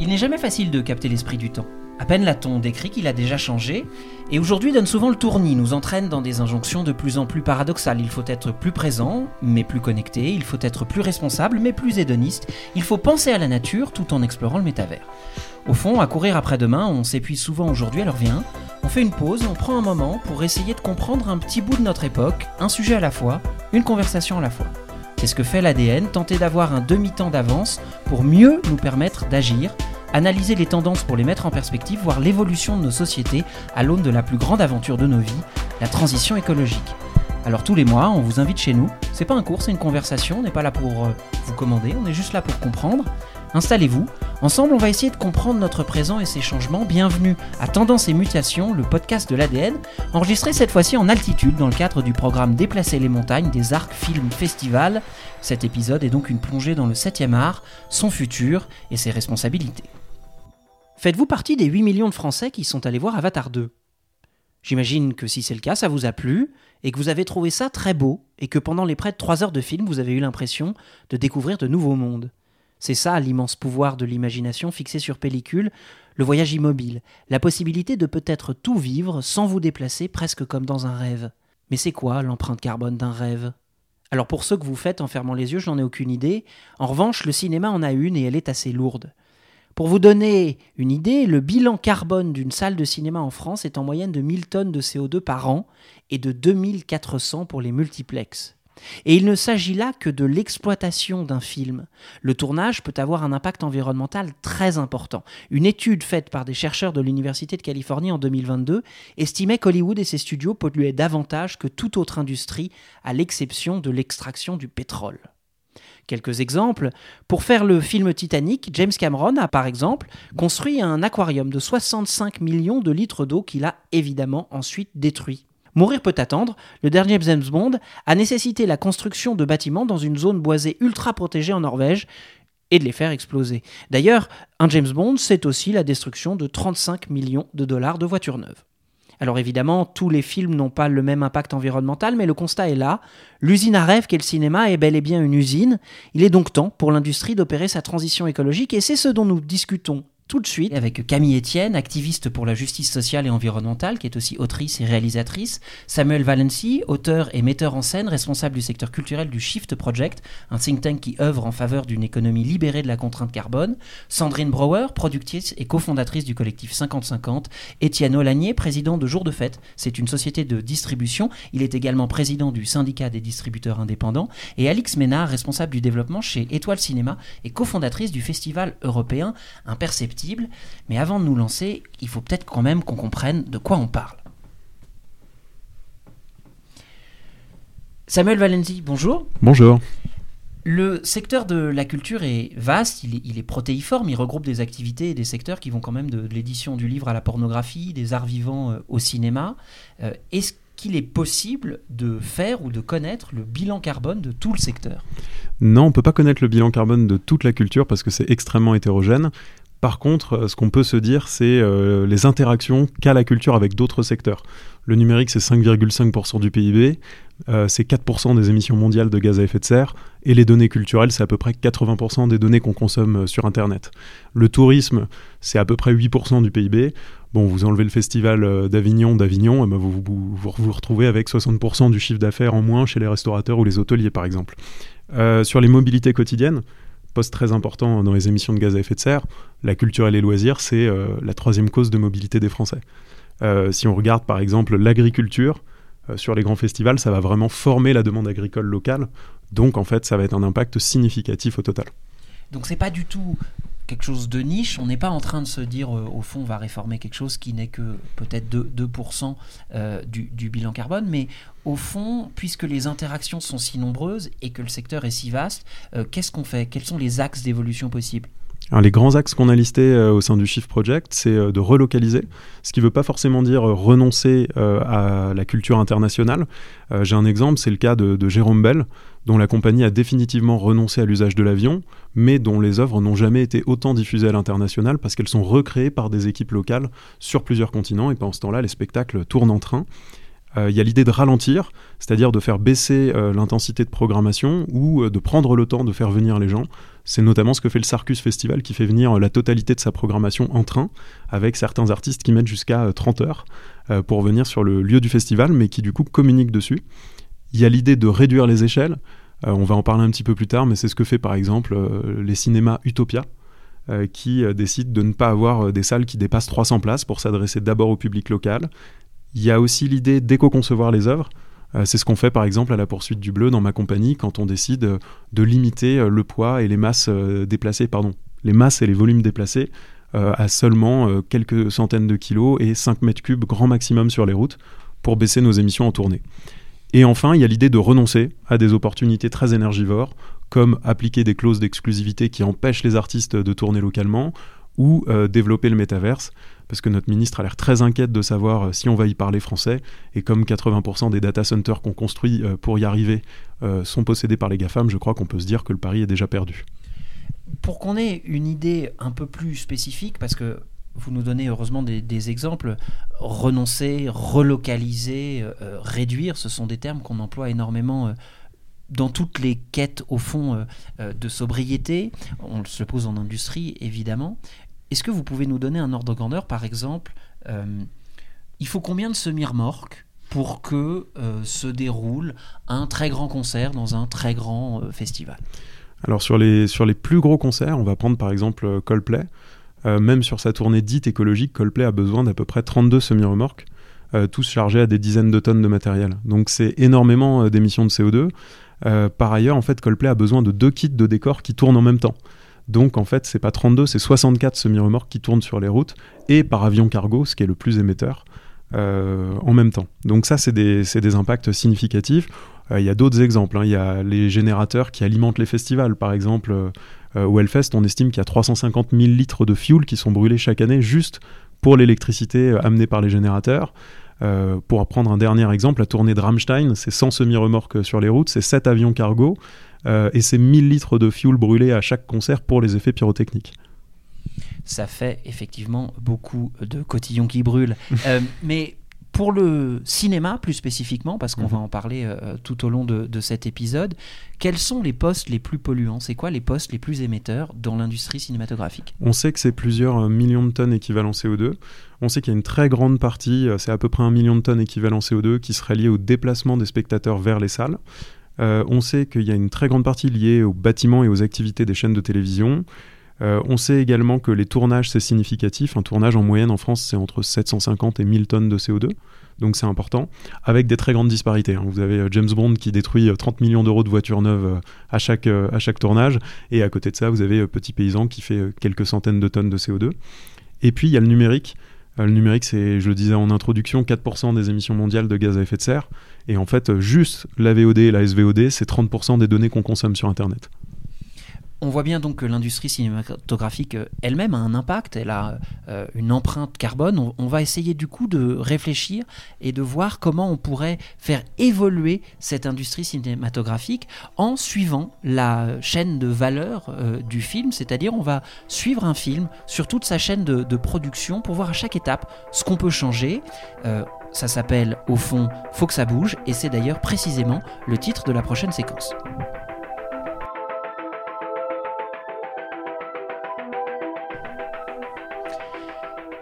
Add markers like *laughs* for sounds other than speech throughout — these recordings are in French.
Il n'est jamais facile de capter l'esprit du temps. À peine l'a-t-on décrit qu'il a déjà changé, et aujourd'hui donne souvent le tournis, nous entraîne dans des injonctions de plus en plus paradoxales. Il faut être plus présent, mais plus connecté, il faut être plus responsable, mais plus hédoniste, il faut penser à la nature tout en explorant le métavers. Au fond, à courir après demain, on s'épuise souvent aujourd'hui, alors viens, on fait une pause, on prend un moment pour essayer de comprendre un petit bout de notre époque, un sujet à la fois, une conversation à la fois. C'est ce que fait l'ADN, tenter d'avoir un demi-temps d'avance pour mieux nous permettre d'agir, analyser les tendances pour les mettre en perspective, voir l'évolution de nos sociétés à l'aune de la plus grande aventure de nos vies, la transition écologique. Alors tous les mois, on vous invite chez nous. C'est pas un cours, c'est une conversation. On n'est pas là pour euh, vous commander, on est juste là pour comprendre. Installez-vous. Ensemble, on va essayer de comprendre notre présent et ses changements. Bienvenue à Tendance et Mutation, le podcast de l'ADN, enregistré cette fois-ci en altitude dans le cadre du programme Déplacer les montagnes des Arcs Film Festival. Cet épisode est donc une plongée dans le 7e art, son futur et ses responsabilités. Faites-vous partie des 8 millions de Français qui sont allés voir Avatar 2 J'imagine que si c'est le cas, ça vous a plu et que vous avez trouvé ça très beau et que pendant les près de 3 heures de film, vous avez eu l'impression de découvrir de nouveaux mondes. C'est ça l'immense pouvoir de l'imagination fixée sur pellicule, le voyage immobile, la possibilité de peut-être tout vivre sans vous déplacer presque comme dans un rêve. Mais c'est quoi l'empreinte carbone d'un rêve? Alors pour ceux que vous faites en fermant les yeux, je n'en ai aucune idée. En revanche, le cinéma en a une et elle est assez lourde. Pour vous donner une idée, le bilan carbone d'une salle de cinéma en France est en moyenne de 1000 tonnes de CO2 par an et de 2400 pour les multiplexes. Et il ne s'agit là que de l'exploitation d'un film. Le tournage peut avoir un impact environnemental très important. Une étude faite par des chercheurs de l'Université de Californie en 2022 estimait qu'Hollywood et ses studios polluaient davantage que toute autre industrie, à l'exception de l'extraction du pétrole. Quelques exemples. Pour faire le film Titanic, James Cameron a par exemple construit un aquarium de 65 millions de litres d'eau qu'il a évidemment ensuite détruit. Mourir peut attendre, le dernier James Bond a nécessité la construction de bâtiments dans une zone boisée ultra protégée en Norvège et de les faire exploser. D'ailleurs, un James Bond, c'est aussi la destruction de 35 millions de dollars de voitures neuves. Alors évidemment, tous les films n'ont pas le même impact environnemental, mais le constat est là. L'usine à rêve qu'est le cinéma est bel et bien une usine. Il est donc temps pour l'industrie d'opérer sa transition écologique, et c'est ce dont nous discutons tout de suite. Avec Camille Etienne, activiste pour la justice sociale et environnementale, qui est aussi autrice et réalisatrice, Samuel Valency, auteur et metteur en scène, responsable du secteur culturel du Shift Project, un think tank qui œuvre en faveur d'une économie libérée de la contrainte carbone, Sandrine Brouwer, productrice et cofondatrice du collectif 50-50, Étienne Olagnier, président de Jour de Fête, c'est une société de distribution, il est également président du syndicat des distributeurs indépendants, et Alix Ménard, responsable du développement chez Étoile Cinéma et cofondatrice du festival européen Imperceptible mais avant de nous lancer, il faut peut-être quand même qu'on comprenne de quoi on parle. Samuel Valenzi, bonjour. Bonjour. Le secteur de la culture est vaste, il est, protéiforme, il regroupe des activités et des secteurs qui vont quand même de, l'édition du livre à la pornographie, des arts vivants euh, au cinéma. Euh, est-ce qu'il est possible de faire ou de connaître le bilan carbone de tout le secteur? Non, on ne peut pas connaître le bilan carbone de toute la culture parce que c'est extrêmement hétérogène. Par contre, euh, ce qu'on peut se dire, c'est euh, les interactions qu'a la culture avec d'autres secteurs. Le numérique, c'est 5,5% du PIB, euh, c'est 4% des émissions mondiales de gaz à effet de serre, et les données culturelles, c'est à peu près 80% des données qu'on consomme sur Internet. Le tourisme, c'est à peu près 8% du PIB. Bon, vous enlevez le festival d'Avignon d'Avignon, eh ben, vous, vous, vous, retrouvez avec 60% du chiffre d'affaires en moins chez les restaurateurs ou les hôteliers, par exemple. sur les mobilités quotidiennes, poste très important dans les émissions de gaz à effet de serre, la culture et les loisirs, c'est euh, la troisième cause de mobilité des Français. Euh, si on regarde par exemple l'agriculture, euh, sur les grands festivals, ça va vraiment former la demande agricole locale. Donc en fait, ça va être un impact significatif au total. Donc c'est pas du tout quelque chose de niche. On n'est pas en train de se dire, au fond, on va réformer quelque chose qui n'est que peut-être 2%, du, du, bilan carbone, mais au fond, puisque les interactions sont si nombreuses et que le secteur est si vaste, euh, qu'est-ce qu'on fait? Quels sont les axes d'évolution possibles? Les grands axes qu'on a listés euh, au sein du Shift Project, c'est euh, de relocaliser, ce qui ne veut pas forcément dire renoncer à la culture internationale. J'ai un exemple, c'est le cas de, de, Jérôme Bell, dont la compagnie a définitivement renoncé à l'usage de l'avion, mais dont les œuvres n'ont jamais été autant diffusées à l'international parce qu'elles sont recréées par des équipes locales sur plusieurs continents, et pendant ce temps-là, les spectacles tournent en train. Il y a l'idée de ralentir, c'est-à-dire de faire baisser l'intensité de programmation ou de prendre le temps de faire venir les gens. C'est notamment ce que fait le Sarcus Festival qui fait venir la totalité de sa programmation en train, avec certains artistes qui mettent jusqu'à 30 heures pour venir sur le lieu du festival, mais qui du coup communiquent dessus. Il y a l'idée de réduire les échelles. Euh, on va en parler un petit peu plus tard, mais c'est ce que fait par exemple euh, les cinémas Utopia, euh, qui décident de ne pas avoir des salles qui dépassent 300 places pour s'adresser d'abord au public local. Il y a aussi l'idée d'éco-concevoir les œuvres. c'est ce qu'on fait par exemple à la poursuite du bleu dans ma compagnie quand on décide de limiter le poids et les masses déplacées, pardon, les masses et les volumes déplacés à seulement quelques centaines de kilos et 5 mètres cubes grand maximum sur les routes pour baisser nos émissions en tournée. Et enfin, il y a l'idée de renoncer à des opportunités très énergivores, comme appliquer des clauses d'exclusivité qui empêchent les artistes de tourner localement, ou euh, développer le métaverse, parce que notre ministre a l'air très inquiète de savoir euh, si on va y parler français, et comme 80% des data centers qu'on construit euh, pour y arriver sont possédés par les GAFAM, je crois qu'on peut se dire que le pari est déjà perdu. Pour qu'on ait une idée un peu plus spécifique, parce que vous nous donnez heureusement des, exemples. Renoncer, relocaliser, réduire, ce sont des termes qu'on emploie énormément dans toutes les quêtes, au fond, de sobriété. On se pose en industrie, évidemment. Est-ce que vous pouvez nous donner un ordre de grandeur Par exemple, il faut combien de semi-remorques pour que se déroule un très grand concert dans un très grand festival? Alors sur les, sur les plus gros concerts, on va prendre par exemple Coldplay. Euh, même sur sa tournée dite écologique, Coldplay a besoin d'à peu près 32 semi-remorques, euh, tous chargés à des dizaines de tonnes de matériel. Donc c'est énormément euh, d'émissions de CO2. Par ailleurs, en fait, Coldplay a besoin de deux kits de décor qui tournent en même temps. Donc en fait, c'est pas 32, c'est 64 semi-remorques qui tournent sur les routes et par avion cargo, ce qui est le plus émetteur, en même temps. Donc ça, c'est des, impacts significatifs. Il y a d'autres exemples. Hein. Il y a les générateurs qui alimentent les festivals, par exemple. Euh, au Hellfest, on estime qu'il y a 350 000 litres de fuel qui sont brûlés chaque année juste pour l'électricité euh, amenée par les générateurs. Euh, pour prendre un dernier exemple, la tournée de Rammstein, c'est 100 semi-remorques sur les routes, c'est 7 avions cargo et c'est 1000 litres de fuel brûlés à chaque concert pour les effets pyrotechniques ça fait effectivement beaucoup de cotillons qui brûlent. *laughs* mais pour le cinéma, plus spécifiquement, parce qu'on mhm. va en parler euh, tout au long de, cet épisode, quels sont les postes les plus polluants? C'est quoi les postes les plus émetteurs dans l'industrie cinématographique? On sait que c'est plusieurs euh, millions de tonnes équivalent CO2. On sait qu'il y a une très grande partie, euh, c'est à peu près un million de tonnes équivalent CO2, qui serait liée au déplacement des spectateurs vers les salles. on sait qu'il y a une très grande partie liée aux bâtiments et aux activités des chaînes de télévision. Euh, on sait également que les tournages, c'est significatif. Un tournage en moyenne en France, c'est entre 750 et 1000 tonnes de CO2. Donc c'est important, avec des très grandes disparités. Hein. Vous avez euh, James Bond qui détruit 30 euh, millions d'euros de voitures neuves à chaque, à chaque tournage, et à côté de ça, vous avez Petit Paysan qui fait quelques centaines de tonnes de CO2. Et puis il y a le numérique. Le numérique, c'est, je le disais en introduction, 4% des émissions mondiales de gaz à effet de serre. Et en fait, juste la VOD et la SVOD, c'est 30% des données qu'on consomme sur Internet. On voit bien donc que l'industrie cinématographique euh, elle-même a un impact, elle a euh, une empreinte carbone. On, va essayer du coup de réfléchir et de voir comment on pourrait faire évoluer cette industrie cinématographique en suivant la chaîne de valeur euh, du film, c'est-à-dire on va suivre un film sur toute sa chaîne de, production pour voir à chaque étape ce qu'on peut changer. ça s'appelle au fond Faut que ça bouge et c'est d'ailleurs précisément le titre de la prochaine séquence.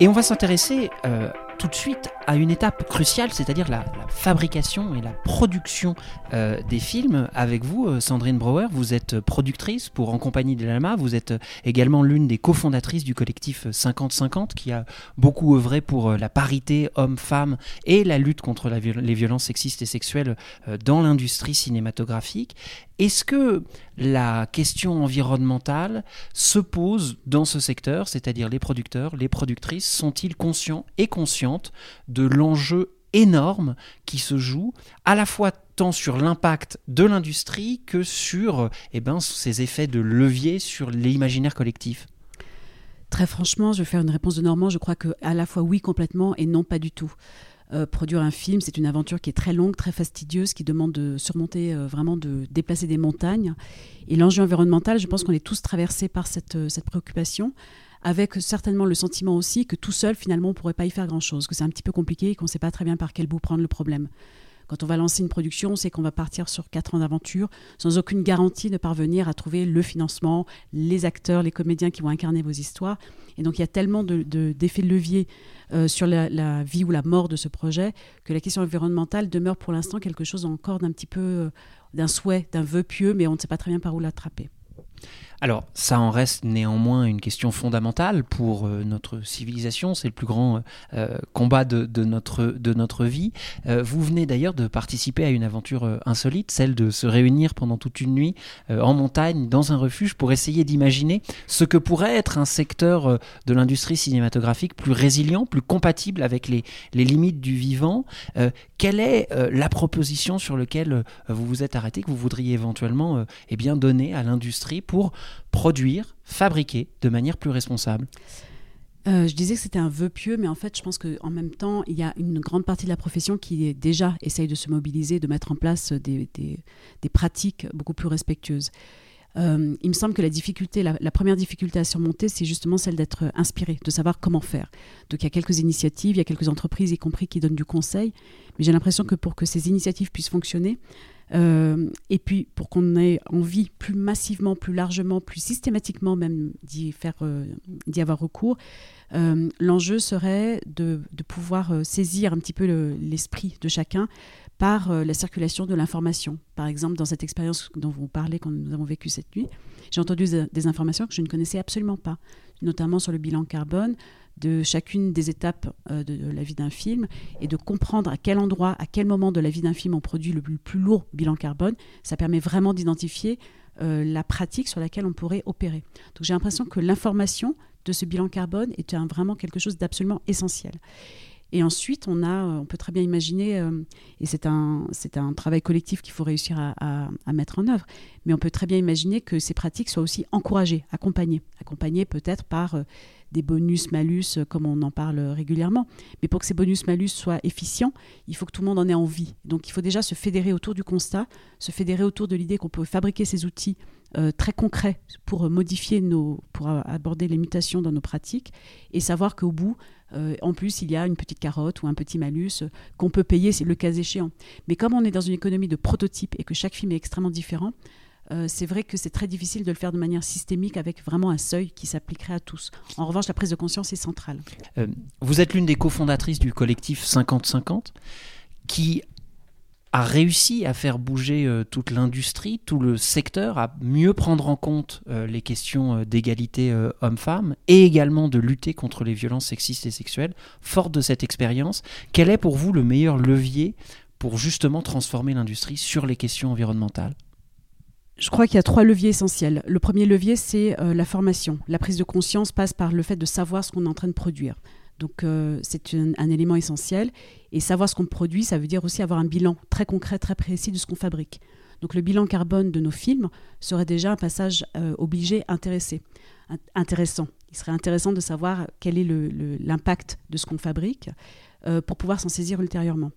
Et on va s'intéresser euh, tout de suite à une étape cruciale, c'est-à-dire la, fabrication et la production euh, des films. Avec vous, euh, Sandrine Brouwer, vous êtes productrice pour En compagnie de l'ALMA, vous êtes également l'une des cofondatrices du collectif 50-50 qui a beaucoup œuvré pour la parité homme-femme et la lutte contre les violences sexistes et sexuelles dans l'industrie cinématographique. Est-ce que la question environnementale se pose dans ce secteur, c'est-à-dire les producteurs, les productrices, sont-ils conscients et de l'enjeu énorme qui se joue à la fois tant sur l'impact de l'industrie que sur eh ben, ses effets de levier sur l'imaginaire collectif Très franchement, je vais faire une réponse de Normand. Je crois que à la fois oui complètement et non pas du tout. Euh, produire un film, c'est une aventure qui est très longue, très fastidieuse, qui demande de surmonter, euh, vraiment de déplacer des montagnes. Et l'enjeu environnemental, je pense qu'on est tous traversés par cette, euh, cette préoccupation. Avec certainement le sentiment aussi que tout seul, finalement, on ne pourrait pas y faire grand-chose, que c'est un petit peu compliqué et qu'on ne sait pas très bien par quel bout prendre le problème. Quand on va lancer une production, c'est qu'on va partir sur quatre ans d'aventure sans aucune garantie de parvenir à trouver le financement, les acteurs, les comédiens qui vont incarner vos histoires. Et donc il y a tellement d'effets de, de, levier euh, sur la, vie ou la mort de ce projet que la question environnementale demeure pour l'instant quelque chose encore d'un petit peu euh, d'un souhait, d'un vœu pieux, mais on ne sait pas très bien par où l'attraper. Alors, ça en reste néanmoins une question fondamentale pour euh, notre civilisation. C'est le plus grand euh, combat de, notre, vie. Euh, vous venez d'ailleurs de participer à une aventure insolite, celle de se réunir pendant toute une nuit en montagne, dans un refuge, pour essayer d'imaginer ce que pourrait être un secteur de l'industrie cinématographique plus résilient, plus compatible avec les, les limites du vivant. quelle est la proposition sur laquelle vous vous êtes arrêté, que vous voudriez éventuellement eh bien, donner à l'industrie pour produire, fabriquer de manière plus responsable euh, je disais que c'était un vœu pieux, mais en fait, je pense qu'en même temps, il y a une grande partie de la profession qui déjà essaye de se mobiliser, de mettre en place des, des, pratiques beaucoup plus respectueuses. Euh, il me semble que la difficulté, la, la première difficulté à surmonter, c'est justement celle d'être inspiré, de savoir comment faire. Donc il y a quelques initiatives, il y a quelques entreprises, y compris, qui donnent du conseil, mais j'ai l'impression que pour que ces initiatives puissent fonctionner, euh, et puis pour qu'on ait envie plus massivement, plus largement, plus systématiquement même d'y euh, avoir recours, euh, l'enjeu serait de pouvoir saisir un petit peu l'esprit de chacun par la circulation de l'information. Par exemple, dans cette expérience dont vous parlez, quand nous avons vécu cette nuit, j'ai entendu des informations que je ne connaissais absolument pas, notamment sur le bilan carbone, de chacune des étapes euh, de, la vie d'un film et de comprendre à quel endroit, à quel moment de la vie d'un film on produit le plus, lourd bilan carbone, ça permet vraiment d'identifier euh, la pratique sur laquelle on pourrait opérer. Donc j'ai l'impression que l'information de ce bilan carbone est vraiment quelque chose d'absolument essentiel. Et ensuite, on, a, on peut très bien imaginer, euh, et c'est un, c'est un travail collectif qu'il faut réussir à, mettre en œuvre, mais on peut très bien imaginer que ces pratiques soient aussi encouragées, accompagnées, accompagnées peut-être par des bonus-malus euh, comme on en parle régulièrement. Mais pour que ces bonus-malus soient efficients, il faut que tout le monde en ait envie. Donc il faut déjà se fédérer autour du constat, se fédérer autour de l'idée qu'on peut fabriquer ces outils euh, très concrets pour modifier nos, pour aborder les mutations dans nos pratiques et savoir qu'au bout, euh, en plus, il y a une petite carotte ou un petit malus qu'on peut payer, c'est le cas échéant. Mais comme on est dans une économie de prototypes et que chaque film est extrêmement différent, euh, c'est vrai que c'est très difficile de le faire de manière systémique avec vraiment un seuil qui s'appliquerait à tous. En revanche, la prise de conscience est centrale. Euh, vous êtes l'une des cofondatrices du collectif 50-50 qui a réussi à faire bouger euh, toute l'industrie, tout le secteur, à mieux prendre en compte les questions d'égalité homme-femme et également de lutter contre les violences sexistes et sexuelles. Forte de cette expérience, quel est pour vous le meilleur levier pour justement transformer l'industrie sur les questions environnementales? Je crois qu'il y a trois leviers essentiels. Le premier levier, c'est euh, la formation. La prise de conscience passe par le fait de savoir ce qu'on est en train de produire. Donc euh, c'est un, élément essentiel. Et savoir ce qu'on produit, ça veut dire aussi avoir un bilan très concret, très précis de ce qu'on fabrique. Donc le bilan carbone de nos films serait déjà un passage euh, obligé intéressant. Il serait intéressant de savoir quel est l'impact de ce qu'on fabrique pour pouvoir s'en saisir ultérieurement.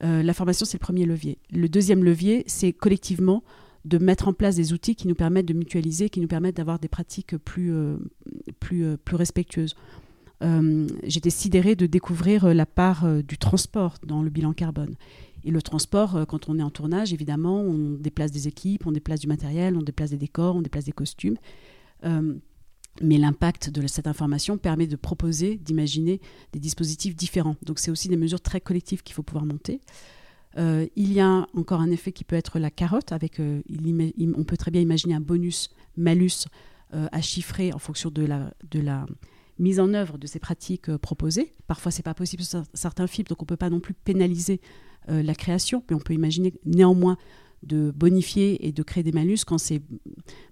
la formation, c'est le premier levier. Le deuxième levier, c'est collectivement de mettre en place des outils qui nous permettent de mutualiser, qui nous permettent d'avoir des pratiques plus, euh, plus, euh, plus respectueuses. Euh, j'étais sidérée de découvrir la part du transport dans le bilan carbone. Et le transport, quand on est en tournage, évidemment, on déplace des équipes, on déplace du matériel, on déplace des décors, on déplace des costumes. mais l'impact de cette information permet de proposer, d'imaginer des dispositifs différents. Donc c'est aussi des mesures très collectives qu'il faut pouvoir monter. Euh, il y a encore un effet qui peut être la carotte, avec, euh, on peut très bien imaginer un bonus, malus euh, à chiffrer en fonction de la, de la mise en œuvre de ces pratiques proposées. Parfois, ce n'est pas possible sur certains films, donc on ne peut pas non plus pénaliser la création, mais on peut imaginer néanmoins de bonifier et de créer des malus quand ces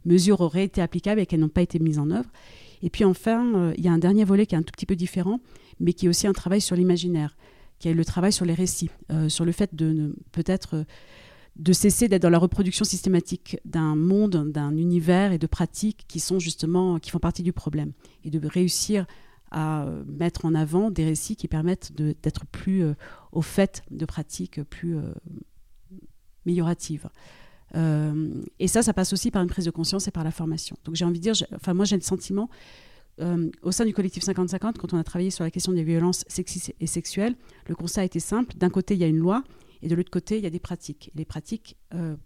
mesures auraient été applicables et qu'elles n'ont pas été mises en œuvre. Et puis enfin, il y a un dernier volet qui est un tout petit peu différent, mais qui est aussi un travail sur l'imaginaire qui le travail sur les récits, euh, sur le fait de peut-être euh, de cesser d'être dans la reproduction systématique d'un monde, d'un univers et de pratiques qui sont justement qui font partie du problème et de réussir à euh, mettre en avant des récits qui permettent d'être plus au fait de pratiques plus meilleuratives. et ça, ça passe aussi par une prise de conscience et par la formation. Donc j'ai envie de dire, enfin moi j'ai le sentiment euh, au sein du collectif 50-50, quand on a travaillé sur la question des violences sexistes et sexuelles, le constat été simple. D'un côté, il y a une loi, et de l'autre côté, il y a des pratiques. les pratiques euh,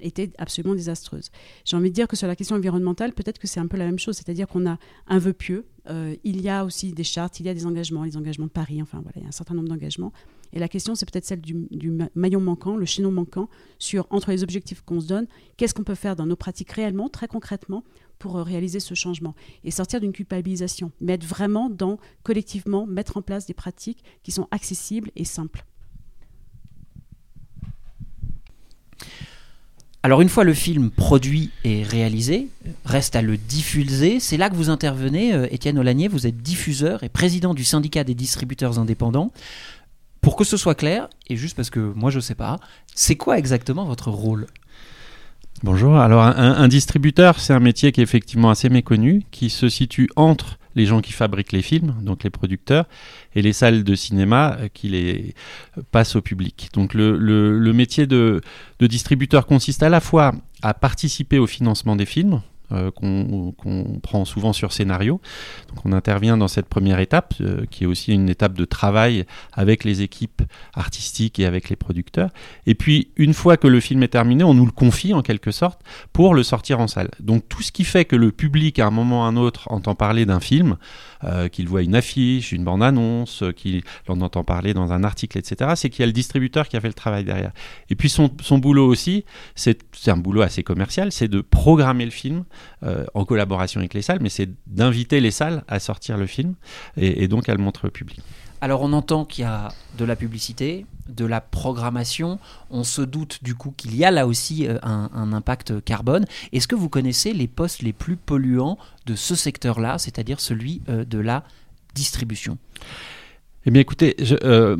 étaient absolument désastreuses. J'ai envie de dire que sur la question environnementale, peut-être que c'est un peu la même chose, c'est-à-dire qu'on a un vœu pieux, euh, il y a aussi des chartes, il y a des engagements, les engagements de Paris, enfin voilà, il y a un certain nombre d'engagements. Et la question, c'est peut-être celle du, maillon manquant, le chaînon manquant, sur entre les objectifs qu'on se donne, qu'est-ce qu'on peut faire dans nos pratiques réellement, très concrètement, pour euh, réaliser ce changement et sortir d'une culpabilisation, mais être vraiment dans, collectivement, mettre en place des pratiques qui sont accessibles et simples. Alors une fois le film produit et réalisé, reste à le diffuser. C'est là que vous intervenez, euh, Étienne Olanier, vous êtes diffuseur et président du syndicat des distributeurs indépendants. Pour que ce soit clair, et juste parce que moi je ne sais pas, c'est quoi exactement votre rôle? Bonjour, alors un, distributeur c'est un métier qui est effectivement assez méconnu, qui se situe entre les gens qui fabriquent les films, donc les producteurs, et les salles de cinéma euh, qui les passent au public. Donc le, métier de distributeur consiste à la fois à participer au financement des films, euh, qu'on prend souvent sur scénario. Donc on intervient dans cette première étape, euh, qui est aussi une étape de travail avec les équipes artistiques et avec les producteurs. Et puis une fois que le film est terminé, on nous le confie en quelque sorte pour le sortir en salle. Donc tout ce qui fait que le public à un moment ou à un autre entend parler d'un film, euh, qu'il voit une affiche, une bande-annonce, qu'il en entend parler dans un article, etc., c'est qu'il y a le distributeur qui a fait le travail derrière. Et puis son, son boulot aussi, c'est un boulot assez commercial, c'est de programmer le film euh, en collaboration avec les salles, mais c'est d'inviter les salles à sortir le film et, donc à le montrer au public. Alors on entend qu'il y a de la publicité, de la programmation, on se doute du coup qu'il y a là aussi euh, un, impact carbone. Est-ce que vous connaissez les postes les plus polluants de ce secteur-là, c'est-à-dire celui euh, de la distribution? Eh bien écoutez, euh,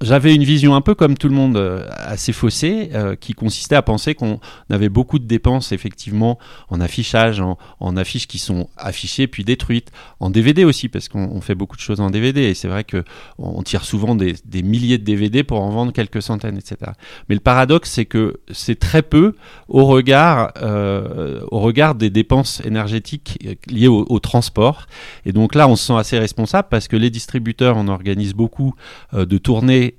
j'avais une vision un peu comme tout le monde euh, assez faussée, euh, qui consistait à penser qu'on avait beaucoup de dépenses effectivement en affichage, en, affiches qui sont affichées puis détruites, en DVD aussi, parce qu'on fait beaucoup de choses en DVD, et c'est vrai qu'on tire souvent des, milliers de DVD pour en vendre quelques centaines, etc. Mais le paradoxe, c'est que c'est très peu au regard, au regard des dépenses énergétiques liées au, au transport. Et donc là, on se sent assez responsable parce que les distributeurs on organise beaucoup euh, de tournées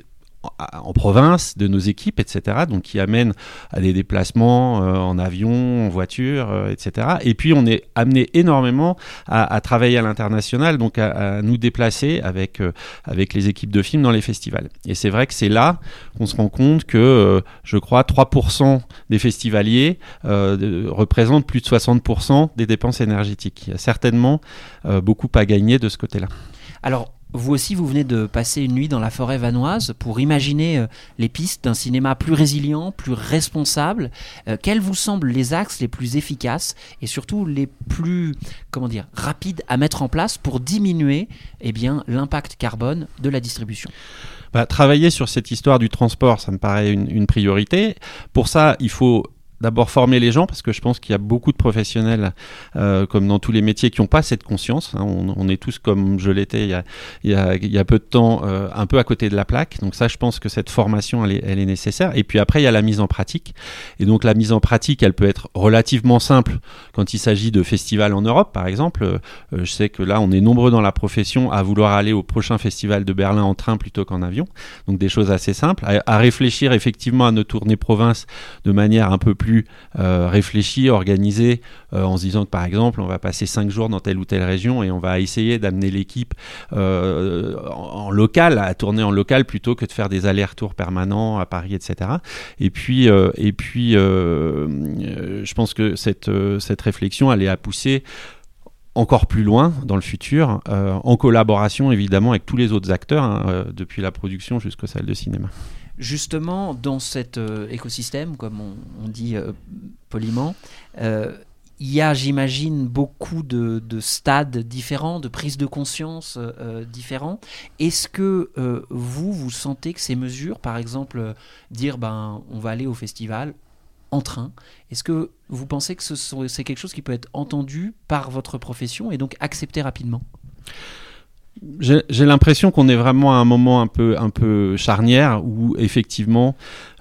en province de nos équipes, etc. Donc qui amènent à des déplacements euh, en avion, en voiture, euh, etc. Et puis on est amené énormément à, travailler à l'international, donc à, nous déplacer avec, avec les équipes de films dans les festivals. Et c'est vrai que c'est là qu'on se rend compte que, je crois, 3% des festivaliers représentent plus de 60% des dépenses énergétiques. Il y a certainement beaucoup à gagner de ce côté-là. Alors, vous aussi, vous venez de passer une nuit dans la forêt vanoise pour imaginer euh, les pistes d'un cinéma plus résilient, plus responsable. Euh, quels vous semblent les axes les plus efficaces et surtout les plus, comment dire, rapides à mettre en place pour diminuer eh l'impact carbone de la distribution? Bah, travailler sur cette histoire du transport, ça me paraît une, priorité. Pour ça, il faut d'abord former les gens parce que je pense qu'il y a beaucoup de professionnels, euh, comme dans tous les métiers, qui n'ont pas cette conscience. Hein. On, est tous comme je l'étais il, y a, il, y a, peu de temps, euh, un peu à côté de la plaque. Donc ça, je pense que cette formation, elle est, elle est, nécessaire. Et puis après, il y a la mise en pratique. Et donc la mise en pratique, elle peut être relativement simple quand il s'agit de festivals en Europe, par exemple. Euh, je sais que là, on est nombreux dans la profession à vouloir aller au prochain festival de Berlin en train plutôt qu'en avion. Donc des choses assez simples. À, à réfléchir effectivement à nos tournées province de manière un peu plus euh, réfléchi, organisé, euh, en se disant que par exemple, on va passer cinq jours dans telle ou telle région et on va essayer d'amener l'équipe euh, en, local, à tourner en local plutôt que de faire des allers-retours permanents à Paris, etc. Et puis, je pense que cette, réflexion, est à pousser encore plus loin dans le futur, en collaboration évidemment avec tous les autres acteurs, hein, depuis la production jusqu'aux salles de cinéma justement, dans cet euh, écosystème, comme on, dit euh, poliment, euh, il y a, j'imagine, beaucoup de, stades différents, de prises de conscience différents. Est-ce que vous, vous sentez que ces mesures, par exemple, dire ben, on va aller au festival en train, est-ce que vous pensez que c'est quelque chose qui peut être entendu par votre profession et donc accepté rapidement? J'ai l'impression qu'on est vraiment à un moment un peu, un peu charnière où effectivement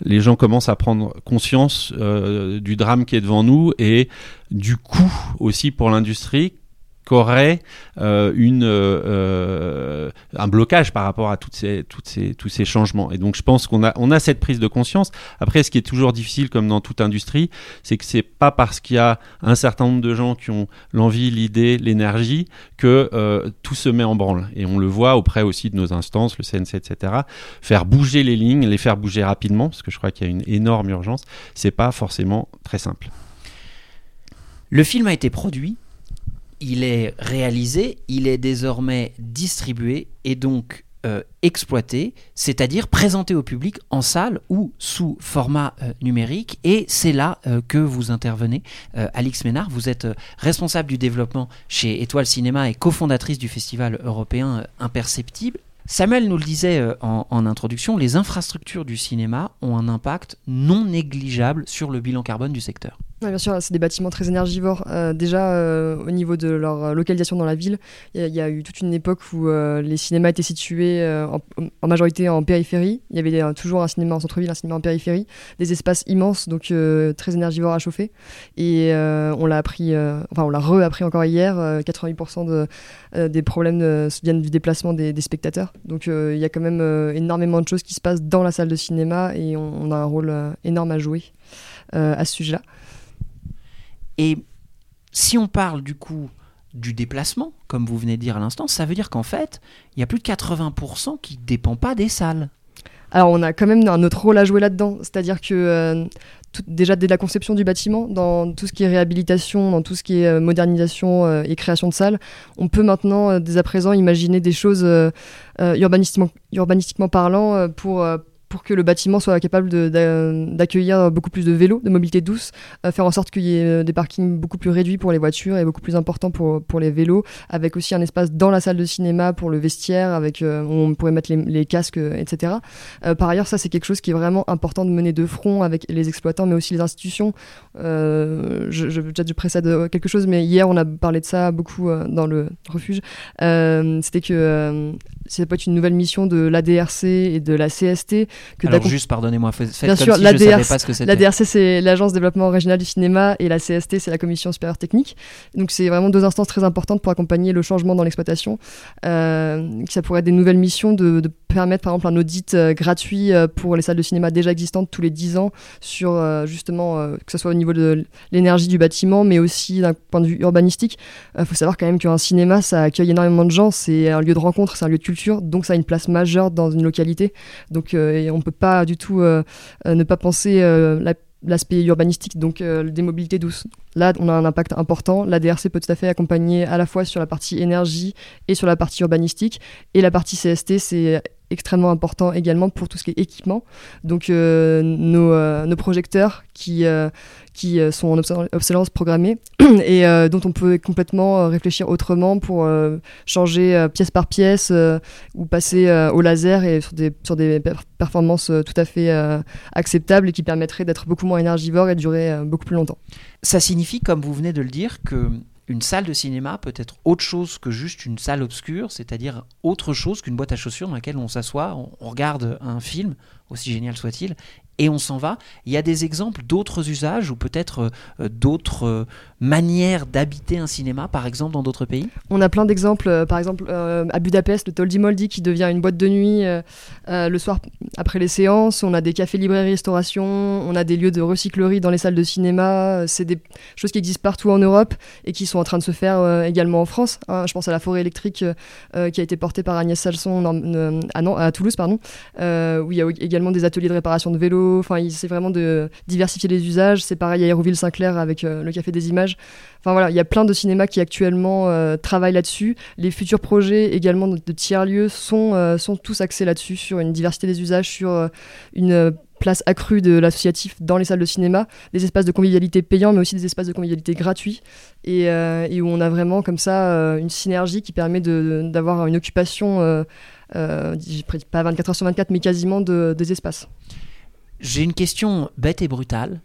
les gens commencent à prendre conscience euh, du drame qui est devant nous et du coût aussi pour l'industrie qu'aurait une un blocage par rapport à toutes ces, toutes ces, tous ces changements. Et donc je pense qu'on a, on a cette prise de conscience. Après, ce qui est toujours difficile, comme dans toute industrie, c'est que c'est pas parce qu'il y a un certain nombre de gens qui ont l'envie, l'idée, l'énergie, que euh, tout se met en branle. Et on le voit auprès aussi de nos instances, le CNC, etc. Faire bouger les lignes, les faire bouger rapidement, parce que je crois qu'il y a une énorme urgence, c'est pas forcément très simple. Le film a été produit, il est réalisé, il est désormais distribué et donc euh, exploité, c'est-à-dire présenté au public en salle ou sous format euh, numérique. Et c'est là euh, que vous intervenez. Alix Ménard, vous êtes responsable du développement chez Étoile Cinéma et cofondatrice du festival européen Imperceptible. Samuel nous le disait en, en, introduction, les infrastructures du cinéma ont un impact non négligeable sur le bilan carbone du secteur bien sûr, c'est des bâtiments très énergivores. Euh, déjà, euh, au niveau de leur euh, localisation dans la ville, il y, a eu toute une époque où les cinémas étaient situés en, majorité en périphérie. Il y avait toujours un cinéma en centre-ville, un cinéma en périphérie, des espaces immenses, donc très énergivores à chauffer. Et on l'a appris, enfin, on l'a re-appris encore hier. 88% de, des problèmes viennent du déplacement des, spectateurs. Donc il y a quand même énormément de choses qui se passent dans la salle de cinéma et on a un rôle énorme à jouer à ce sujet-là. Et si on parle du coup du déplacement, comme vous venez de dire à l'instant, ça veut dire qu'en fait, il y a plus de 80% qui ne dépend pas des salles. Alors on a quand même un autre rôle à jouer là-dedans, c'est-à-dire que euh, déjà dès la conception du bâtiment, dans tout ce qui est réhabilitation, dans tout ce qui est euh, modernisation euh, et création de salles, on peut maintenant dès à présent imaginer des choses urbanistiquement, urbanistiquement parlant pour pour que le bâtiment soit capable d'accueillir beaucoup plus de vélos, de mobilité douce, euh, faire en sorte qu'il y ait euh, des parkings beaucoup plus réduits pour les voitures et beaucoup plus importants pour, les vélos, avec aussi un espace dans la salle de cinéma pour le vestiaire, avec, euh, où on pourrait mettre les, casques, etc. par ailleurs, ça c'est quelque chose qui est vraiment important de mener de front avec les exploitants, mais aussi les institutions. je, je précède quelque chose, mais hier on a parlé de ça beaucoup dans le refuge. C'était que ça peut être une nouvelle mission de l'ADRC et de la CST. Que Alors juste, pardonnez-moi, Bien sûr, si pas ce que L'ADRC, c'est l'Agence développement régional du cinéma et la CST, c'est la Commission supérieure technique. Donc c'est vraiment deux instances très importantes pour accompagner le changement dans l'exploitation. Euh, ça pourrait être des nouvelles missions de, de permettre par exemple un audit euh, gratuit euh, pour les salles de cinéma déjà existantes tous les 10 ans sur justement que ce soit au niveau de l'énergie du bâtiment mais aussi d'un point de vue urbanistique. Il faut savoir quand même qu'un cinéma ça accueille énormément de gens, c'est un lieu de rencontre, c'est un lieu de culture donc ça a une place majeure dans une localité. Donc euh, on ne peut pas du tout euh, euh, ne pas penser l'aspect urbanistique, donc des mobilités douces. Là, on a un impact important. La DRC peut tout à fait accompagner à la fois sur la partie énergie et sur la partie urbanistique. Et la partie CST, c'est extrêmement important également pour tout ce qui est équipement. Donc nos, nos, projecteurs qui, qui euh, sont en obsolescence programmée *clears throat* et euh, dont on peut complètement euh, réfléchir autrement pour changer pièce par pièce ou passer au laser et sur des, sur des performances tout à fait acceptables et qui permettraient d'être beaucoup moins énergivores et de durer beaucoup plus longtemps. Ça signifie, comme vous venez de le dire, que une salle de cinéma peut être autre chose que juste une salle obscure, c'est-à-dire autre chose qu'une boîte à chaussures dans laquelle on s'assoit, on, regarde un film, aussi génial soit-il, et on s'en va. Il y a des exemples d'autres usages ou peut-être euh, d'autres euh, manières d'habiter un cinéma, par exemple, dans d'autres pays? On a plein d'exemples. Euh, par exemple, à Budapest, le Toldi Moldi qui devient une boîte de nuit le soir après les séances. On a des cafés, librairies, restauration. On a des lieux de recyclerie dans les salles de cinéma. C'est des choses qui existent partout en Europe et qui sont en train de se faire également en France. Hein. je pense à la forêt électrique qui a été portée par Agnès Salson à, à Toulouse, pardon, où il y a également des ateliers de réparation de vélos Enfin, il essaie vraiment de diversifier les usages. C'est pareil à Hérouville-Saint-Clair avec euh, le Café des Images. Enfin voilà, il y a plein de cinémas qui actuellement euh, travaillent là-dessus. Les futurs projets également de, tiers-lieux sont, euh, sont tous axés là-dessus, sur une diversité des usages, sur une place accrue de l'associatif dans les salles de cinéma, des espaces de convivialité payants, mais aussi des espaces de convivialité gratuits, et, où on a vraiment comme ça une synergie qui permet d'avoir une occupation, pas 24 heures sur 24, mais quasiment de, des espaces. J'ai une question bête et brutale.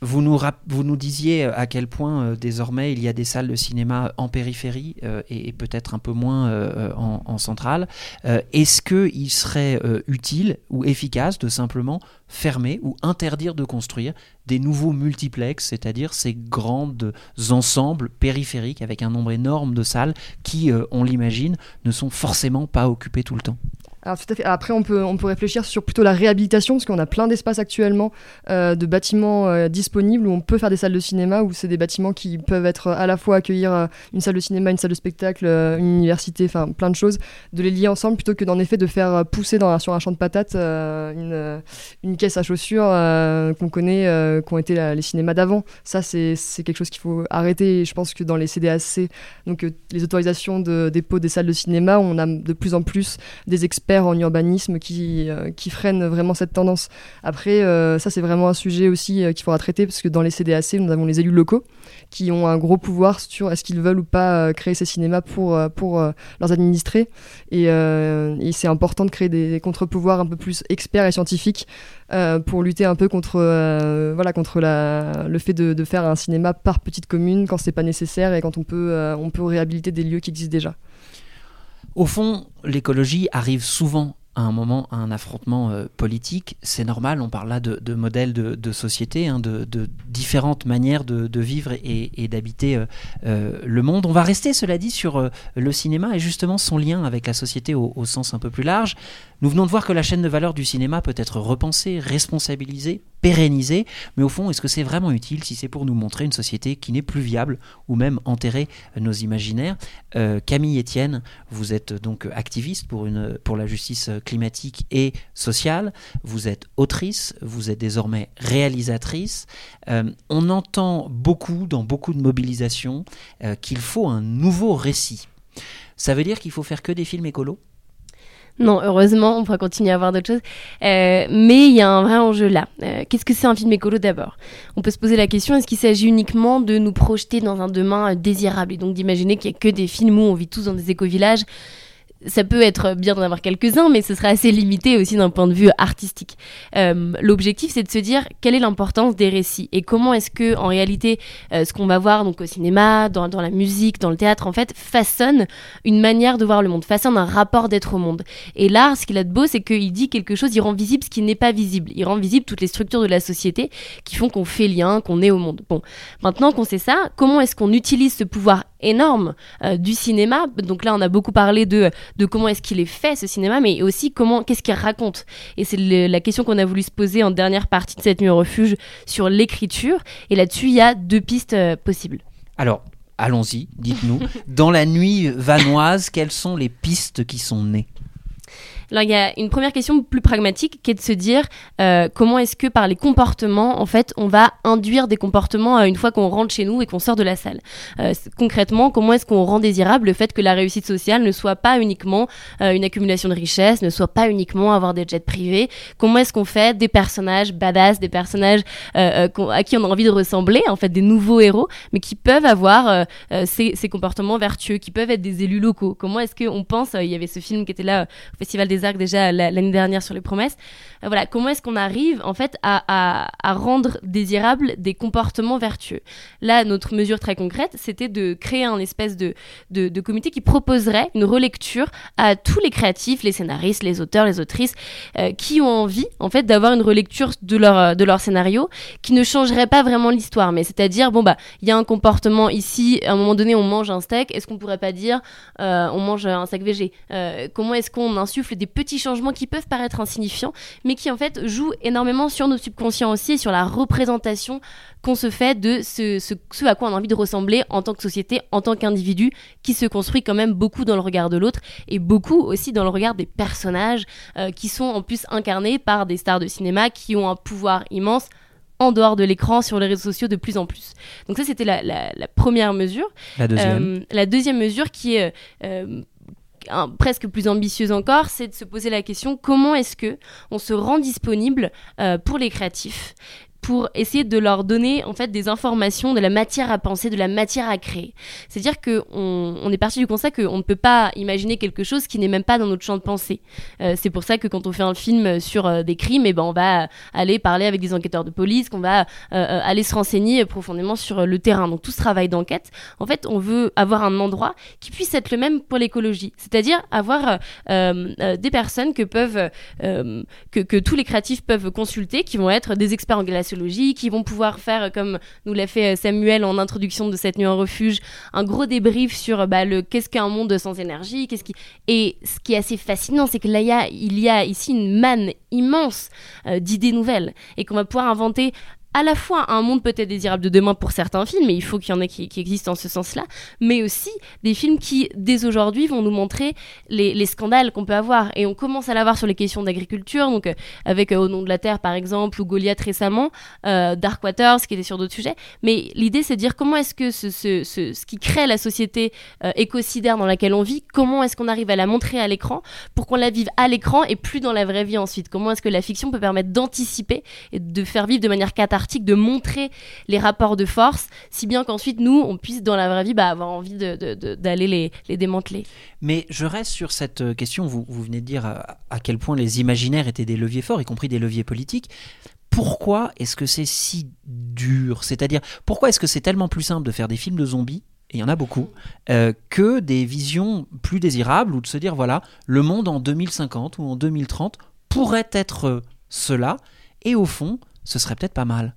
vous nous, vous nous disiez à quel point désormais il y a des salles de cinéma en périphérie et, peut-être un peu moins en, en, centrale. Est-ce qu'il serait utile ou efficace de simplement fermer ou interdire de construire des nouveaux multiplex, c'est-à-dire ces grands ensembles périphériques avec un nombre énorme de salles qui, on l'imagine, ne sont forcément pas occupées tout le temps? Après, on peut, on peut réfléchir sur plutôt la réhabilitation, parce qu'on a plein d'espaces actuellement euh, de bâtiments euh, disponibles où on peut faire des salles de cinéma, où c'est des bâtiments qui peuvent être à la fois accueillir euh, une salle de cinéma, une salle de spectacle, une université, enfin plein de choses, de les lier ensemble plutôt que d'en effet de faire pousser dans, sur un champ de patates une, caisse à chaussures qu'on connaît, qui ont été les cinémas d'avant. Ça, c'est quelque chose qu'il faut arrêter. Je pense que dans les CDAC, donc les autorisations de dépôt des salles de cinéma, on a de plus en plus des experts en urbanisme qui, euh, qui freinent vraiment cette tendance. Après, euh, ça c'est vraiment un sujet aussi euh, qu'il faudra traiter parce que dans les CDAC, nous avons les élus locaux qui ont un gros pouvoir sur est-ce qu'ils veulent ou pas créer ces cinémas pour, pour leurs administrés. Et, c'est important de créer des, contre-pouvoirs un peu plus experts et scientifiques pour lutter un peu contre, voilà, contre le fait de, de, faire un cinéma par petite commune quand c'est pas nécessaire et quand on peut, on peut réhabiliter des lieux qui existent déjà. Au fond, l'écologie arrive souvent à un moment à un affrontement euh, politique. C'est normal, on parle là de, modèles de, société, hein, de, différentes manières de, vivre et, d'habiter euh, euh, le monde. On va rester, cela dit, sur le cinéma et justement son lien avec la société au, au, sens un peu plus large. Nous venons de voir que la chaîne de valeur du cinéma peut être repensée, responsabilisée, pérennisée, mais au fond, est-ce que c'est vraiment utile si c'est pour nous montrer une société qui n'est plus viable ou même enterrer nos imaginaires? Euh, Camille Etienne, vous êtes donc activiste pour, une, pour la justice climatique et sociale, vous êtes autrice, vous êtes désormais réalisatrice. Euh, on entend beaucoup dans beaucoup de mobilisations euh, qu'il faut un nouveau récit. Ça veut dire qu'il faut faire que des films écolos? Non, heureusement, on pourra continuer à voir d'autres choses. Euh, mais il y a un vrai enjeu là. Euh, qu'est-ce que c'est un film écolo d'abord? On peut se poser la question est-ce qu'il s'agit uniquement de nous projeter dans un demain désirable? Et donc d'imaginer qu'il n'y a que des films où on vit tous dans des éco-villages ça peut être bien d'en avoir quelques-uns, mais ce sera assez limité aussi d'un point de vue artistique. Euh, l'objectif, c'est de se dire quelle est l'importance des récits et comment est-ce que, en réalité, euh, ce qu'on va voir donc au cinéma, dans, dans, la musique, dans le théâtre, en fait, façonne une manière de voir le monde, façonne un rapport d'être au monde. Et l'art, ce qu'il a de beau, c'est qu'il dit quelque chose, il rend visible ce qui n'est pas visible. Il rend visible toutes les structures de la société qui font qu'on fait lien, qu'on est au monde. Bon, maintenant qu'on sait ça, comment est-ce qu'on utilise ce pouvoir énorme euh, du cinéma. Donc là, on a beaucoup parlé de, de comment est-ce qu'il est fait ce cinéma, mais aussi comment, qu'est-ce qu'il raconte. Et c'est la question qu'on a voulu se poser en dernière partie de cette nuit au refuge sur l'écriture. Et là-dessus, il y a deux pistes euh, possibles. Alors, allons-y, dites-nous. Dans la nuit vanoise, quelles sont les pistes qui sont nées? Alors il y a une première question plus pragmatique qui est de se dire euh, comment est-ce que par les comportements, en fait, on va induire des comportements euh, une fois qu'on rentre chez nous et qu'on sort de la salle? Euh, concrètement, comment est-ce qu'on rend désirable le fait que la réussite sociale ne soit pas uniquement une accumulation de richesses, ne soit pas uniquement avoir des jets privés? Comment est-ce qu'on fait des personnages badass, des personnages à qui on a envie de ressembler, en fait, des nouveaux héros, mais qui peuvent avoir ces, ces, comportements vertueux, qui peuvent être des élus locaux? Comment est-ce qu'on pense Il y avait ce film qui était là au Festival des arcs déjà l'année dernière sur les promesses. Euh, voilà, comment est-ce qu'on arrive en fait à, rendre désirables des comportements vertueux? Là, notre mesure très concrète, c'était de créer un espèce de, de, comité qui proposerait une relecture à tous les créatifs, les scénaristes, les auteurs, les autrices, euh, qui ont envie en fait d'avoir une relecture de leur, de leur scénario qui ne changerait pas vraiment l'histoire, mais c'est-à-dire, bon bah, il y a un comportement ici, à un moment donné, on mange un steak, est-ce qu'on pourrait pas dire euh, on mange un steak végé? Comment est-ce qu'on insuffle des petits changements qui peuvent paraître insignifiants, mais qui en fait jouent énormément sur nos subconscients aussi et sur la représentation qu'on se fait de ce, ce, à quoi on a envie de ressembler en tant que société, en tant qu'individu, qui se construit quand même beaucoup dans le regard de l'autre et beaucoup aussi dans le regard des personnages euh, qui sont en plus incarnés par des stars de cinéma qui ont un pouvoir immense en dehors de l'écran sur les réseaux sociaux de plus en plus. Donc ça c'était la, première mesure. La deuxième. Euh, la deuxième mesure qui est euh, presque plus ambitieuse encore, c'est de se poser la question comment est-ce que on se rend disponible euh, pour les créatifs? Pour essayer de leur donner en fait des informations, de la matière à penser, de la matière à créer. C'est-à-dire que on, est parti du constat qu'on ne peut pas imaginer quelque chose qui n'est même pas dans notre champ de pensée. Euh, c'est pour ça que quand on fait un film sur euh, des crimes, et eh ben on va aller parler avec des enquêteurs de police, qu'on va euh, aller se renseigner profondément sur le terrain. Donc tout ce travail d'enquête, en fait, on veut avoir un endroit qui puisse être le même pour l'écologie, c'est-à-dire avoir des personnes que peuvent que, que tous les créatifs peuvent consulter, qui vont être des experts en glaciologie, qui vont pouvoir faire comme nous l'a fait Samuel en introduction de cette nuit en refuge, un gros débrief sur bah, le qu'est-ce qu'un monde sans énergie, qu'est-ce qui et ce qui est assez fascinant, c'est que là il y a ici une manne immense euh, d'idées nouvelles et qu'on va pouvoir inventer à la fois un monde peut-être désirable de demain pour certains films, et il faut qu'il y en ait qui, existent en ce sens-là, mais aussi des films qui, dès aujourd'hui, vont nous montrer les, scandales qu'on peut avoir. Et on commence à l'avoir sur les questions d'agriculture, donc euh, avec euh, Au nom de la Terre, par exemple, ou Goliath récemment, euh, Dark Waters, qui était sur d'autres sujets. Mais l'idée, c'est de dire comment est-ce que ce, ce, ce, qui crée la société écocidaire dans laquelle on vit, comment est-ce qu'on arrive à la montrer à l'écran pour qu'on la vive à l'écran et plus dans la vraie vie ensuite? Comment est-ce que la fiction peut permettre d'anticiper et de faire vivre de manière cathartique de montrer les rapports de force, si bien qu'ensuite nous, on puisse dans la vraie vie bah, avoir envie d'aller les, démanteler. Mais je reste sur cette euh, question, vous, venez de dire à, à quel point les imaginaires étaient des leviers forts, y compris des leviers politiques. Pourquoi est-ce que c'est si dur? C'est-à-dire, pourquoi est-ce que c'est tellement plus simple de faire des films de zombies et il y en a beaucoup, euh, que des visions plus désirables ou de se dire, voilà, le monde en 2050 ou en 2030 pourrait être euh, cela, et au fond, ce serait peut-être pas mal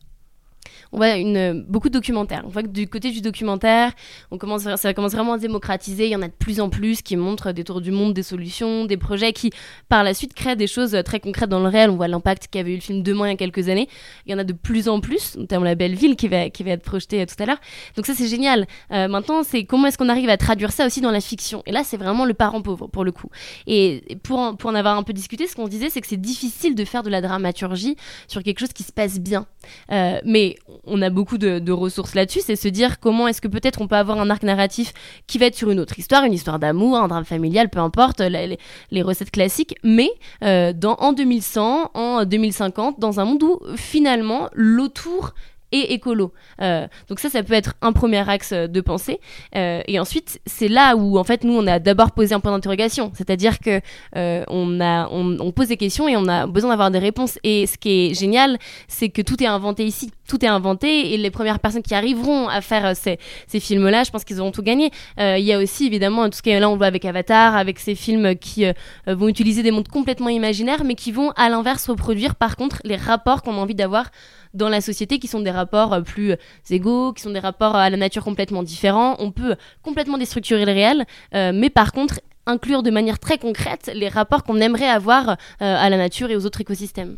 on voit une, beaucoup de documentaires. On voit que du côté du documentaire, on commence, ça commence vraiment à se démocratiser. Il y en a de plus en plus qui montrent des tours du monde, des solutions, des projets qui, par la suite, créent des choses très concrètes dans le réel. On voit l'impact qu'avait eu le film Demain il y a quelques années. Il y en a de plus en plus, notamment La Belle Ville qui va, qui va être projetée euh, tout à l'heure. Donc ça, c'est génial. Euh, maintenant, c'est comment est-ce qu'on arrive à traduire ça aussi dans la fiction? Et là, c'est vraiment le parent pauvre, pour le coup. Et pour en, pour en avoir un peu discuté, ce qu'on disait, c'est que c'est difficile de faire de la dramaturgie sur quelque chose qui se passe bien. Euh, mais on a beaucoup de, ressources là-dessus, c'est se dire comment est-ce que peut-être on peut avoir un arc narratif qui va être sur une autre histoire, une histoire d'amour, un drame familial, peu importe, les, recettes classiques, mais euh, dans, en 2100, en 2050, dans un monde où finalement l'autour et écolo. Euh, donc ça, ça peut être un premier axe de pensée. Euh, et ensuite, c'est là où en fait nous, on a d'abord posé un point d'interrogation, c'est-à-dire que euh, on a, on, pose des questions et on a besoin d'avoir des réponses. Et ce qui est génial, c'est que tout est inventé ici. Tout est inventé et les premières personnes qui arriveront à faire ces, ces films-là, je pense qu'ils auront tout gagné. Il y a aussi évidemment tout ce qui est là, on voit avec Avatar, avec ces films qui vont utiliser des mondes complètement imaginaires, mais qui vont à l'inverse reproduire par contre les rapports qu'on a envie d'avoir dans la société qui sont des rapports euh, plus euh, égaux, qui sont des rapports à la nature complètement différents. On peut complètement déstructurer le réel, euh, mais par contre inclure de manière très concrète les rapports qu'on aimerait avoir à la nature et aux autres écosystèmes.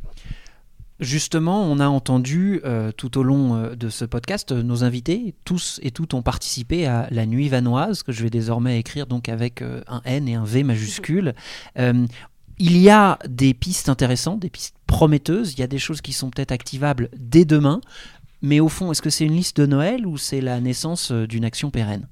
Justement, on a entendu tout au long de ce podcast nos invités, tous et toutes ont participé à la nuit vanoise, que je vais désormais écrire donc avec un N et un V majuscule *laughs* il y a des pistes intéressantes, des pistes prometteuses, il y a des choses qui sont peut-être activables dès demain, mais au fond, est-ce que c'est une liste de Noël ou c'est la naissance euh, d'une action pérenne?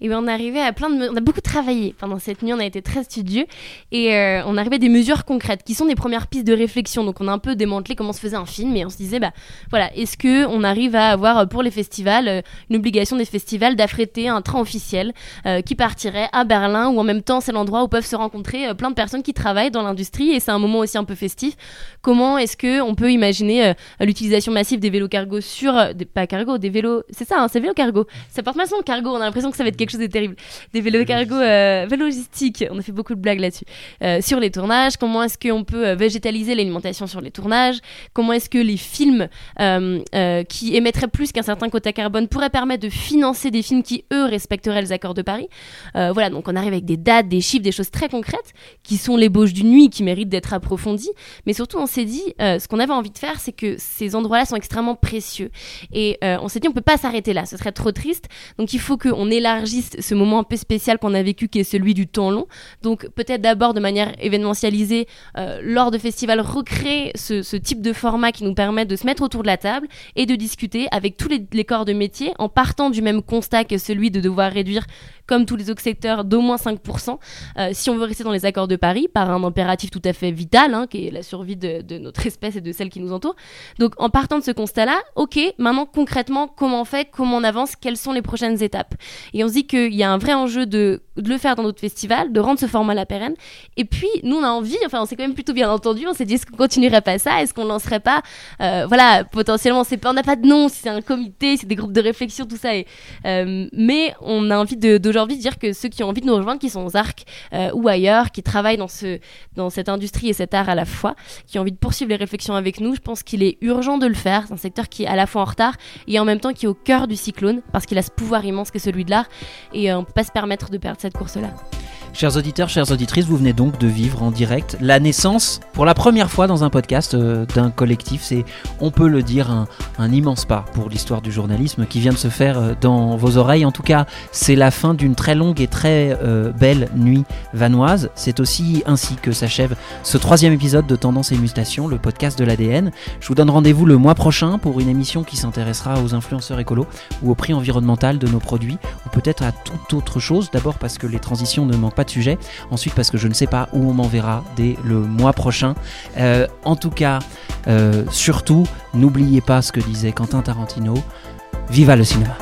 Et on arrivait à plein de. On a beaucoup travaillé pendant cette nuit, on a été très studieux et euh, on arrivait à des mesures concrètes qui sont des premières pistes de réflexion. Donc on a un peu démantelé comment se faisait un film et on se disait, bah voilà, est-ce que on arrive à avoir euh, pour les festivals euh, une obligation des festivals d'affréter un train officiel qui partirait à Berlin où en même temps c'est l'endroit où peuvent se rencontrer plein de personnes qui travaillent dans l'industrie et c'est un moment aussi un peu festif. Comment est-ce que on peut imaginer l'utilisation massive des vélos cargo sur. Des, pas cargo, des vélos. C'est ça, hein, c'est vélo cargo. Ça porte mal son cargo, on a l'impression que ça va être quelque chose de terrible. Des vélos cargo, euh, logistiques, on a fait beaucoup de blagues là-dessus. Euh, sur les tournages, comment est-ce qu'on peut euh, végétaliser l'alimentation sur les tournages? Comment est-ce que les films euh, qui émettraient plus qu'un certain quota carbone pourraient permettre de financer des films qui, eux, respecteraient les accords de Paris? Voilà, donc on arrive avec des dates, des chiffres, des choses très concrètes qui sont l'ébauche d'une nuit qui méritent d'être approfondies. Mais surtout, on s'est dit, ce qu'on avait envie de faire, c'est que ces endroits-là sont extrêmement précieux. Et on s'est dit, on peut pas s'arrêter là, ce serait trop triste. Donc il faut qu'on élargisse ce moment un peu spécial qu'on a vécu qui est celui du temps long. Donc peut-être d'abord de manière événementialisée euh, lors de festivals recréer ce, type de format qui nous permet de se mettre autour de la table et de discuter avec tous les, corps de métier en partant du même constat que celui de devoir réduire comme tous les autres secteurs, d'au moins 5%, euh, si on veut rester dans les accords de Paris, par un impératif tout à fait vital, hein, qui est la survie de, de, notre espèce et de celle qui nous entoure. Donc en partant de ce constat-là, ok, maintenant concrètement, comment on fait, comment on avance, quelles sont les prochaines étapes? Et on se dit qu'il y a un vrai enjeu de, de le faire dans notre festival, de rendre ce format-là pérenne. Et puis, nous, on a envie, enfin, on s'est quand même plutôt bien entendu, on s'est dit, est-ce qu'on continuerait pas ça? Est-ce qu'on lancerait pas, euh, voilà, potentiellement, c'est pas, on n'a pas de nom, c'est un comité, c'est des groupes de réflexion, tout ça. Et, euh, mais on a envie d'aujourd'hui de, dire que ceux qui ont envie de nous rejoindre, qui sont aux arcs euh, ou ailleurs, qui travaillent dans, ce, dans cette industrie et cet art à la fois, qui ont envie de poursuivre les réflexions avec nous, je pense qu'il est urgent de le faire. C'est un secteur qui est à la fois en retard et en même temps qui est au cœur du cyclone, parce qu'il a ce pouvoir immense que celui de l'art. Et on peut pas se permettre de perdre cette course-là. Chers auditeurs, chères auditrices, vous venez donc de vivre en direct la naissance, pour la première fois dans un podcast, euh, d'un collectif. C'est, on peut le dire, un, immense pas pour l'histoire du journalisme qui vient de se faire euh, dans vos oreilles. En tout cas, c'est la fin d'une très longue et très euh, belle nuit vanoise. C'est aussi ainsi que s'achève ce troisième épisode de Tendance et Mutation, le podcast de l'ADN. Je vous donne rendez-vous le mois prochain pour une émission qui s'intéressera aux influenceurs écolos ou au prix environnemental de nos produits, ou peut-être à toute autre chose. D'abord parce que les transitions ne manquent pas sujet. Ensuite, parce que je ne sais pas où on m'enverra dès le mois prochain. Euh, en tout cas, euh, surtout, n'oubliez pas ce que disait Quentin Tarantino. Viva le cinéma